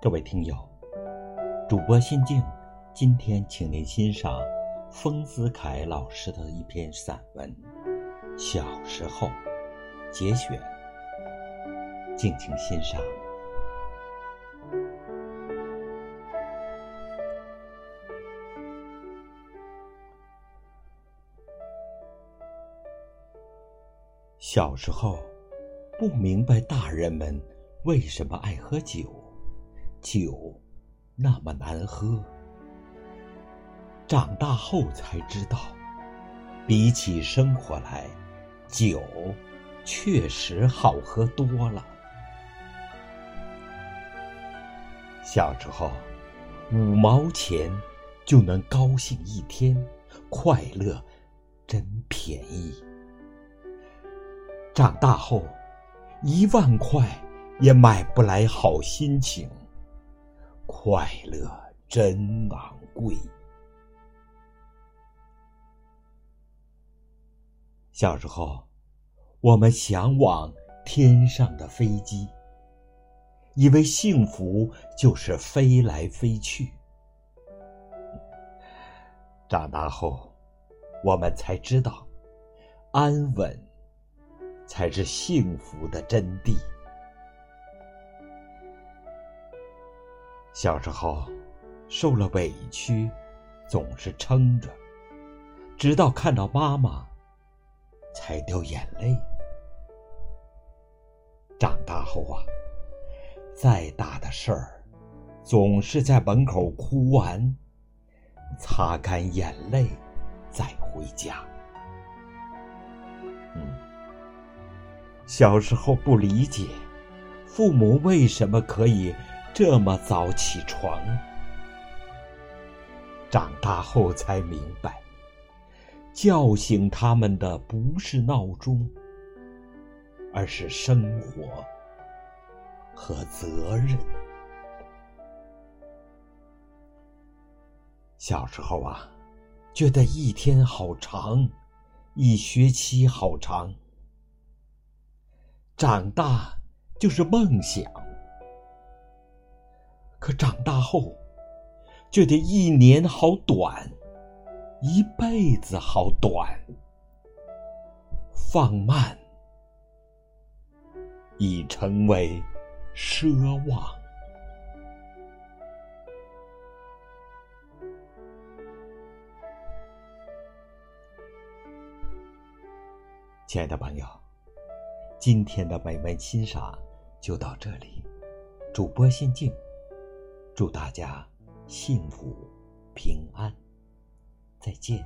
各位听友，主播心静，今天请您欣赏丰子恺老师的一篇散文《小时候》节选，敬请欣赏。小时候，不明白大人们为什么爱喝酒。酒那么难喝，长大后才知道，比起生活来，酒确实好喝多了。小时候，五毛钱就能高兴一天，快乐真便宜。长大后，一万块也买不来好心情。快乐真昂贵。小时候，我们向往天上的飞机，以为幸福就是飞来飞去。长大后，我们才知道，安稳才是幸福的真谛。小时候，受了委屈，总是撑着，直到看到妈妈，才掉眼泪。长大后啊，再大的事儿，总是在门口哭完，擦干眼泪，再回家。嗯，小时候不理解，父母为什么可以。这么早起床，长大后才明白，叫醒他们的不是闹钟，而是生活和责任。小时候啊，觉得一天好长，一学期好长，长大就是梦想。可长大后，觉得一年好短，一辈子好短。放慢已成为奢望。亲爱的朋友，今天的美文欣赏就到这里。主播心静。祝大家幸福平安，再见。